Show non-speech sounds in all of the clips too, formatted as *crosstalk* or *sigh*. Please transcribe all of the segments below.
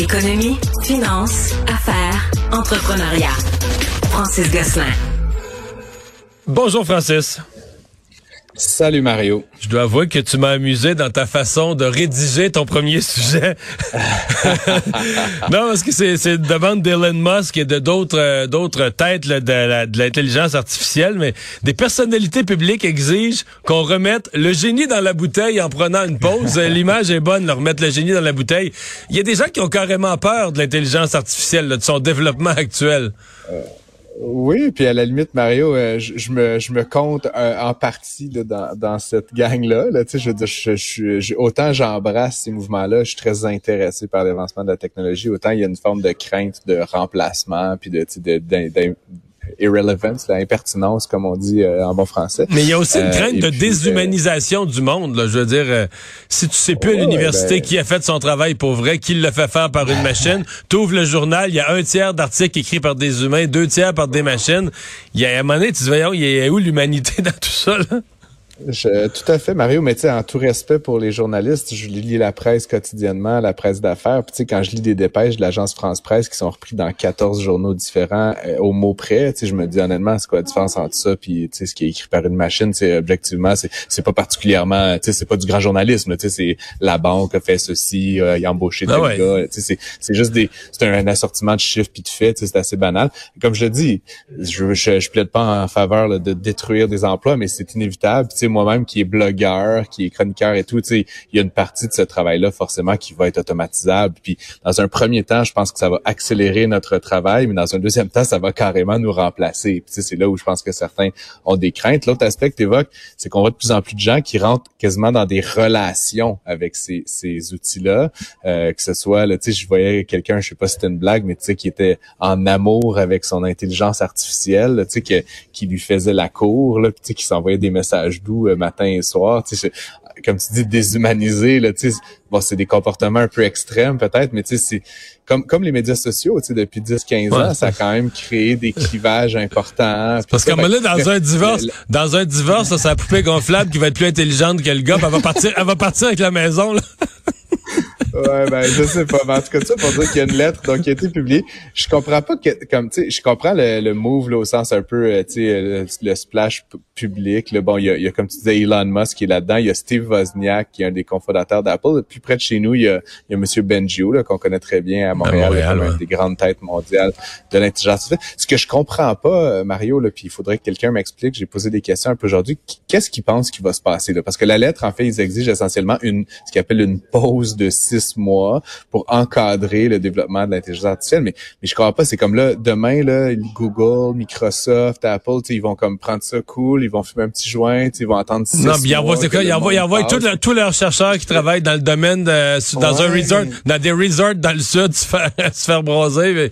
Économie, finance, affaires, entrepreneuriat. Francis Gosselin. Bonjour Francis. Salut Mario. Je dois avouer que tu m'as amusé dans ta façon de rédiger ton premier *laughs* sujet. non, parce que c'est une demande d'Elon Musk et de d'autres euh, d'autres têtes là, de, l'intelligence artificielle, mais des personnalités publiques exigent qu'on remette le génie dans la bouteille en prenant une pause. *laughs* L'image est bonne, de remettre le génie dans la bouteille. Il y a des gens qui ont carrément peur de l'intelligence artificielle, de son développement actuel. Oui, puis à la limite, Mario, euh, je, me, je me compte euh, en partie dans, dans cette gang-là. Là, tu sais, je, je, je, autant j'embrasse ces mouvements-là, je suis très intéressé par l'avancement de la technologie, autant il y a une forme de crainte de remplacement, puis de, de, de irrelevance, la impertinence, comme on dit euh, en bon français. Mais il y a aussi une euh, crainte de déshumanisation du monde. Là. Je veux dire, euh, si tu sais plus à l'université ben qui a fait son travail pour vrai, qui le fait faire par une machine, tu ouvres le journal, il y a un tiers d'articles écrits par des humains, deux tiers par des machines. Il y a un moment donné, tu te dis, voyons, il y a où l'humanité *laughs* dans tout ça? Là? Je, tout à fait, Mario, mais tu sais, en tout respect pour les journalistes, je lis la presse quotidiennement, la presse d'affaires. Puis tu sais, quand je lis des dépêches de l'agence France Presse qui sont repris dans 14 journaux différents euh, au mot près, tu sais, je me dis honnêtement, c'est quoi la différence entre ça puis tu sais ce qui est écrit par une machine, c'est objectivement, c'est c'est pas particulièrement, tu sais, c'est pas du grand journalisme, tu sais, c'est la banque a fait ceci, euh, il a embauché ah tel gars, tu sais, c'est c'est juste des c'est un, assortiment de chiffres puis de faits, tu sais, c'est assez banal. Comme je le dis, je je, je plaide pas en faveur de détruire des emplois, mais c'est inévitable. Tu sais, moi-même qui est blogueur, qui est chroniqueur et tout, tu sais, il y a une partie de ce travail-là forcément qui va être automatisable. Puis dans un premier temps, je pense que ça va accélérer notre travail, mais dans un deuxième temps, ça va carrément nous remplacer. Puis c'est là où je pense que certains ont des craintes. L'autre aspect que tu évoques, c'est qu'on voit de plus en plus de gens qui rentrent quasiment dans des relations avec ces, ces outils-là, euh, que ce soit, tu sais, je voyais quelqu'un, je sais pas si c'était une blague, mais tu sais, qui était en amour avec son intelligence artificielle, tu sais, qui lui faisait la cour, là, tu sais, qui s'envoyait des messages doux euh, matin et soir. Comme tu dis, déshumanisé, là, tu sais, bon, c'est des comportements un peu extrêmes peut-être, mais tu sais, c'est comme, comme les médias sociaux, tu sais, depuis 10-15 ans, ça a quand même créé des clivages importants. Parce que là, dans un divorce, dans un divorce, ça, c'est la poupée gonflable qui va être plus intelligente que le gars, elle va partir, elle va partir avec la maison, là. Ouais, ben, je sais pas. Mais en tout cas, ça pour dire qu'il y a une lettre donc, qui a été publiée. Je comprends pas que, comme, tu sais, je comprends le, le move, là, au sens un peu, euh, tu sais, le, splash public. Là. Bon, il y, a, il y a, comme tu disais, Elon Musk qui est là-dedans. Il y a Steve Wozniak, qui est un des cofondateurs d'Apple. Plus près de chez nous, il y a, il y a Monsieur Benjio, là, qu'on connaît très bien à Montréal, Montréal des grandes têtes mondiales de l'intelligence artificielle. Ce que je comprends pas, euh, Mario, là, puis il faudrait que quelqu'un m'explique, j'ai posé des questions un peu aujourd'hui, qu'est-ce qu'ils pensent qui va se passer là? Parce que la lettre, en fait, ils exigent essentiellement une, ce qu'ils appellent une pause de six mois pour encadrer le développement de l'intelligence artificielle. Mais, mais je crois pas, c'est comme là, demain, là, Google, Microsoft, Apple, ils vont comme prendre ça cool, ils vont fumer un petit joint, ils vont attendre six Non, mais envoie, c'est quoi, ils envoient, ils envoient tous leurs chercheurs qui travaillent dans le domaine de, dans un resort, dans des resorts dans le sud, *laughs* se faire, se faire broser.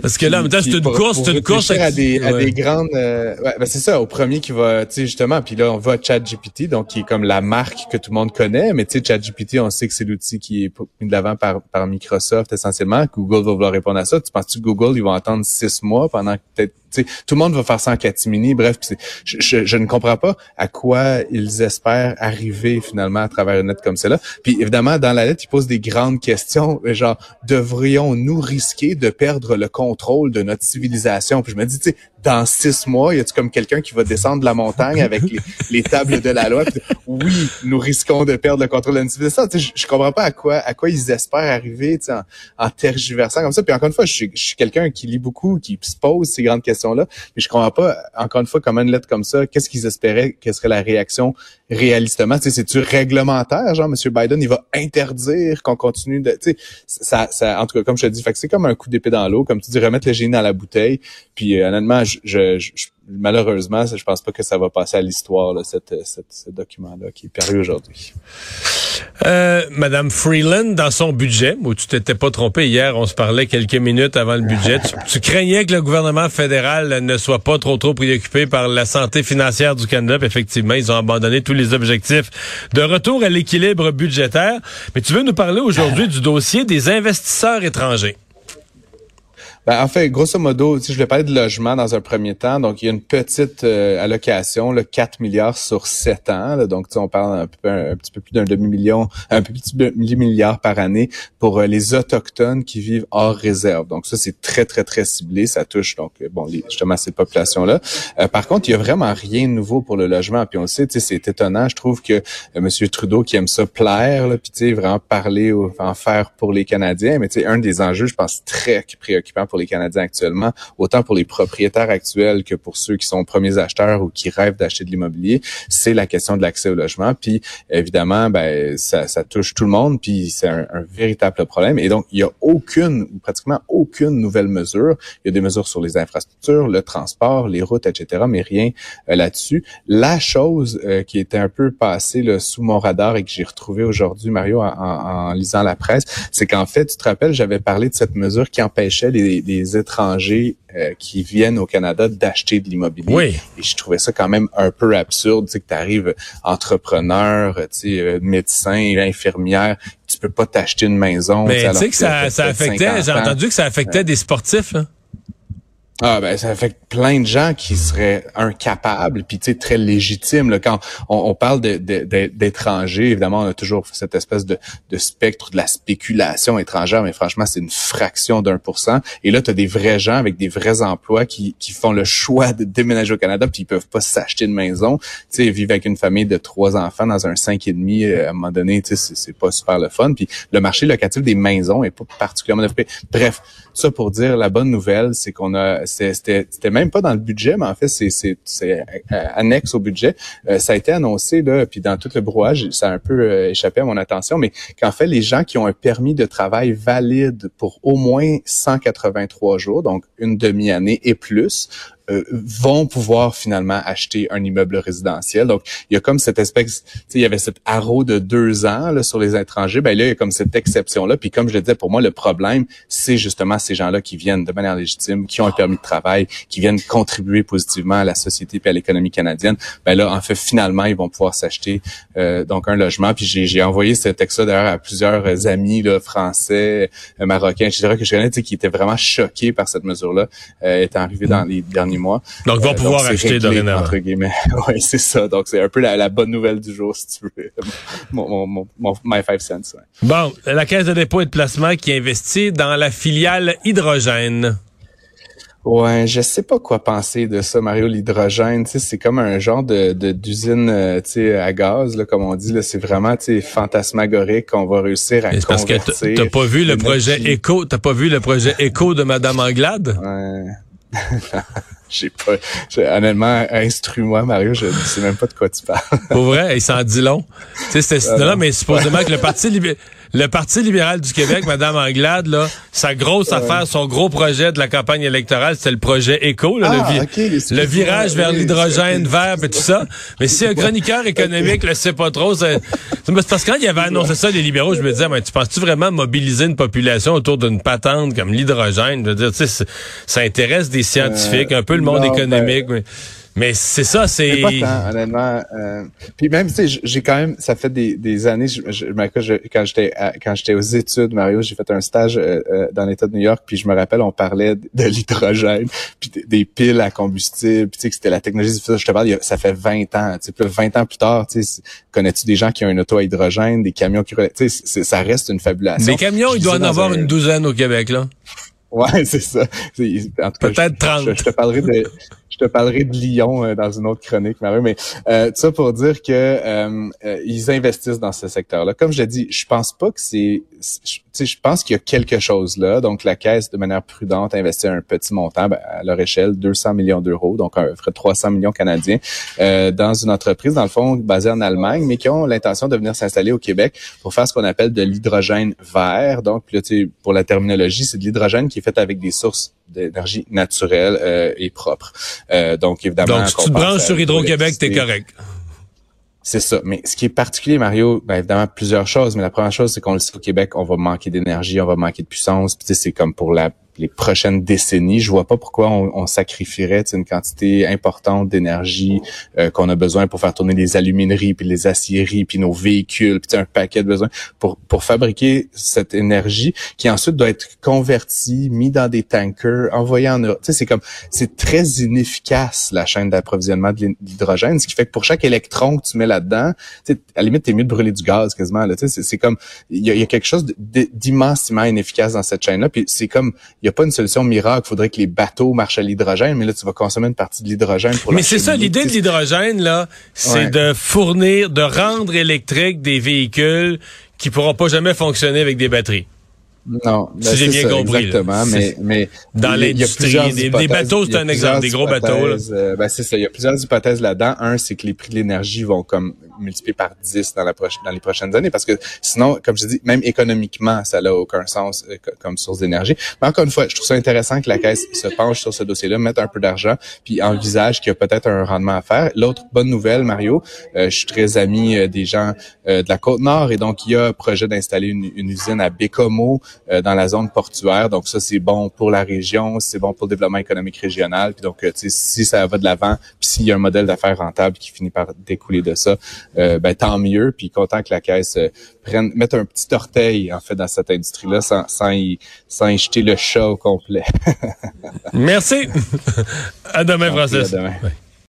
parce que là, en même temps, c'est une course, c'est une course. À des, à des grandes, euh, ouais, ben c'est ça, au premier qui va, tu sais, justement, puis là, on va à ChatGPT, donc qui est comme la marque que tout le monde connaît, mais tu sais, ChatGPT, on sait que c'est l'outil qui est mis de l'avant par, par Microsoft essentiellement. Google va vouloir répondre à ça. Tu penses que Google, ils vont attendre six mois pendant peut-être tout le monde va faire ça en catimini. Bref, je, je, je, ne comprends pas à quoi ils espèrent arriver finalement à travers une lettre comme celle-là. Puis évidemment, dans la lettre, ils posent des grandes questions, genre devrions-nous risquer de perdre le contrôle de notre civilisation? Puis je me dis, tu sais, dans six mois, y a-tu comme quelqu'un qui va descendre la montagne avec les, *laughs* tables de la loi? Oui, nous risquons de perdre le contrôle de notre civilisation. Je, je comprends pas à quoi à quoi ils espèrent arriver, en, en tergiversant comme ça. Puis encore une fois, je suis, je suis quelqu'un qui lit beaucoup, qui se pose ces grandes mais je comprends pas encore une fois comment une lettre comme ça. Qu'est-ce qu'ils espéraient Quelle serait la réaction réalistement C'est-tu réglementaire, genre Monsieur Biden, il va interdire qu'on continue de, tu sais, ça, ça, en tout cas, comme je te dis, fait c'est comme un coup d'épée dans l'eau, comme tu dis, remettre le génie dans la bouteille. Puis euh, honnêtement, je, je, malheureusement, je pense pas que ça va passer à l'histoire, cette, ce document-là qui est paru aujourd'hui. Euh, Madame Freeland, dans son budget, où tu t'étais pas trompé hier, on se parlait quelques minutes avant le budget, tu, craignais que le gouvernement fédéral ne soit pas trop trop préoccupé par la santé financière du Canada. effectivement, ils ont abandonné tous les objectifs de retour à l'équilibre budgétaire. Mais tu veux nous parler aujourd'hui du dossier des investisseurs étrangers. Ben, en fait, grosso modo, si je vais parler de logement dans un premier temps, donc il y a une petite euh, allocation, là, 4 milliards sur 7 ans. Là, donc, on parle un, peu, petit peu plus d'un demi-million, un peu plus de milliard par année pour euh, les Autochtones qui vivent hors réserve. Donc, ça, c'est très, très, très ciblé. Ça touche, donc, euh, bon, justement, ces populations-là. par contre, il y a vraiment rien de nouveau pour le logement. Puis on le sait, c'est étonnant. Je trouve que M. Trudeau, qui aime ça plaire, là, puis vraiment parler ou en faire pour les Canadiens, mais un des enjeux, je pense, très préoccupant pour les Canadiens actuellement, autant pour les propriétaires actuels que pour ceux qui sont premiers acheteurs ou qui rêvent d'acheter de l'immobilier, c'est la question de l'accès au logement. Puis évidemment, ben ça, ça touche tout le monde, puis c'est un, véritable problème. Et donc, il y a aucune, ou pratiquement aucune nouvelle mesure. Il y a des mesures sur les infrastructures, le transport, les routes, etc., mais rien euh, là-dessus. La chose euh, qui était un peu passée là, sous mon radar et que j'ai retrouvé aujourd'hui, Mario, en, en, lisant la presse, c'est qu'en fait, tu te rappelles, j'avais parlé de cette mesure qui empêchait les, les étrangers euh, qui viennent au Canada d'acheter de l'immobilier. Oui. Et je trouvais ça quand même un peu absurde, tu sais, que tu arrives entrepreneur, tu sais, euh, médecin, infirmière, tu peux pas t'acheter une maison. Mais tu sais que ça, ça affectait, j'ai entendu que ça affectait des sportifs. Hein? Ah ben ça fait plein de gens qui seraient incapables, puis tu sais très légitimes. Là, quand on, parle d'étrangers, de, évidemment, on a toujours cette espèce de, spectre de la spéculation étrangère, mais franchement, c'est une fraction d'un pour cent. Et là, tu as des vrais gens avec des vrais emplois qui, qui font le choix de déménager au Canada, puis ils peuvent pas s'acheter une maison. Tu sais, vivre avec une famille de trois enfants dans un cinq et demi, euh, à un moment donné, tu sais, c'est pas super le fun. Puis le marché locatif des maisons est pas particulièrement développé. Bref, ça pour dire la bonne nouvelle, c'est qu'on a c'était même pas dans le budget, mais en fait, c'est euh, annexe au budget. Euh, ça a été annoncé, là, puis dans tout le brouillage, ça a un peu euh, échappé à mon attention, mais qu'en fait, les gens qui ont un permis de travail valide pour au moins 183 jours, donc une demi-année et plus, euh, vont pouvoir finalement acheter un immeuble résidentiel. Donc, il y a comme cette espèce, il y avait cet arrow de deux ans là, sur les étrangers. Ben là, il y a comme cette exception-là. Puis comme je le disais, pour moi, le problème, c'est justement ces gens-là qui viennent de manière légitime, qui ont un permis de travail, qui viennent contribuer positivement à la société et à l'économie canadienne. Ben là, en fait, finalement, ils vont pouvoir s'acheter euh, donc un logement. Puis j'ai envoyé ce texte-là d'ailleurs à plusieurs amis là, français, euh, marocains, etc., que je connais, qui étaient vraiment choqués par cette mesure-là, euh, étant arrivé dans les derniers mois. Donc, ils vont euh, pouvoir acheter dorénavant. Entre guillemets. *laughs* oui, c'est ça. Donc, c'est un peu la, bonne nouvelle du jour, si tu veux. *laughs* mon, mon, mon, my five cents. Bon, la Caisse de dépôt et de placement qui investit dans la filiale hydrogène. Ouais, je sais pas quoi penser de ça, Mario. L'hydrogène, tu sais, c'est comme un genre de d'usine, euh, tu sais, à gaz, là, comme on dit. Là, c'est vraiment, tu fantasmagorique qu'on va réussir à convertir. Parce que t'as pas vu le projet Éco, t'as pas vu le projet Éco de Madame Anglade? Ouais. *laughs* j'ai pas, honnêtement, instruis-moi, Mario, je ne sais même pas de quoi tu parles. Pour vrai, il s'en dit long. Tu sais, c'était, là, mais supposément que le Parti libéral, le Parti libéral du Québec, Madame Anglade, là, sa grosse affaire, son gros projet de la campagne électorale, c'était le projet Éco, le, ah, le, virage vers l'hydrogène vert et tout ça. Mais si un chroniqueur économique le sait pas trop, c'est parce que quand il avait annoncé ça, les libéraux, je me disais, mais tu penses-tu vraiment mobiliser une population autour d'une patente comme l'hydrogène? Je veux dire, tu sais, ça intéresse des scientifiques, un peu le monde économique. Ben, mais c'est ça, c'est. Pas tant, honnêtement. Euh, puis même, tu sais, j'ai quand même, ça fait des, des années. Je, je, quand j'étais quand j'étais aux études, Mario, j'ai fait un stage euh, euh, dans l'État de New York. Puis je me rappelle, on parlait de, l'hydrogène, puis des, piles à combustible. Puis tu sais que c'était la technologie difficile. Je te parle, ça fait 20 ans. Tu sais, 20 ans plus tard, tu sais, connais-tu des gens qui ont une auto à hydrogène, des camions qui, tu sais, ça reste une fabulation. Des camions, il doit en avoir une douzaine au Québec là. Ouais, *laughs* c'est ça. Peut-être 30. je, te parlerai de, je te parlerai de Lyon euh, dans une autre chronique, mais euh, ça pour dire que euh, euh, ils investissent dans ce secteur-là. Comme je l'ai dit, je pense pas que c'est, je pense qu'il y a quelque chose là. Donc la caisse, de manière prudente, investit un petit montant ben, à leur échelle, 200 millions d'euros, donc un ferait 300 millions canadiens, euh, dans une entreprise dans le fond basée en Allemagne, mais qui ont l'intention de venir s'installer au Québec pour faire ce qu'on appelle de l'hydrogène vert. Donc là, pour la terminologie, c'est de l'hydrogène qui est fait avec des sources d'énergie naturelle euh, et propre. Euh, donc, évidemment... Donc, si tu te branches sur Hydro-Québec, t'es correct. C'est ça. Mais ce qui est particulier, Mario, ben évidemment plusieurs choses. Mais la première chose, c'est qu'on le sait au Québec, on va manquer d'énergie, on va manquer de puissance. Puis c'est comme pour la les prochaines décennies. Je vois pas pourquoi on, on sacrifierait une quantité importante d'énergie euh, qu'on a besoin pour faire tourner les alumineries, puis les aciéries, puis nos véhicules, puis un paquet de besoins pour, pour fabriquer cette énergie qui ensuite doit être convertie, mis dans des tankers, envoyée en Europe. C'est comme, c'est très inefficace la chaîne d'approvisionnement de l'hydrogène, ce qui fait que pour chaque électron que tu mets là-dedans, à la limite, t'es mieux de brûler du gaz quasiment. Là, sais, c'est comme, il y a, y a, quelque chose d'immensément inefficace dans cette chaîne-là, puis c'est comme, pas une solution miracle. Il faudrait que les bateaux marchent à l'hydrogène, mais là, tu vas consommer une partie de l'hydrogène pour Mais c'est ça, l'idée de l'hydrogène, là, c'est de fournir, de rendre électrique des véhicules qui pourront pas jamais fonctionner avec des batteries. Non, ben si j'ai bien ça, compris. Exactement, mais, mais dans l'industrie, des, des, bateaux, c'est un exemple, des gros bateaux. Là. Euh, ben c'est ça, il y a plusieurs hypothèses là-dedans. Un, c'est que les prix de l'énergie vont comme multiplier par 10 dans, la dans les prochaines années, parce que sinon, comme je dis, même économiquement, ça n'a aucun sens euh, comme source d'énergie. Mais encore une fois, je trouve ça intéressant que la Caisse se penche sur ce dossier-là, mette un peu d'argent, puis envisage qu'il y a peut-être un rendement à faire. L'autre bonne nouvelle, Mario, euh, je suis très ami euh, des gens de la Côte-Nord, et donc il y a un projet d'installer une, une usine à Bécomo, euh, dans la zone portuaire. Donc ça, c'est bon pour la région, c'est bon pour le développement économique régional. Puis donc, euh, si ça va de l'avant, puis s'il y a un modèle d'affaires rentable qui finit par découler de ça, euh, ben tant mieux. Puis content que la caisse prenne, mette un petit orteil en fait dans cette industrie-là, sans, sans y, sans y jeter le chat au complet. *laughs* Merci. à demain, Francis. À demain.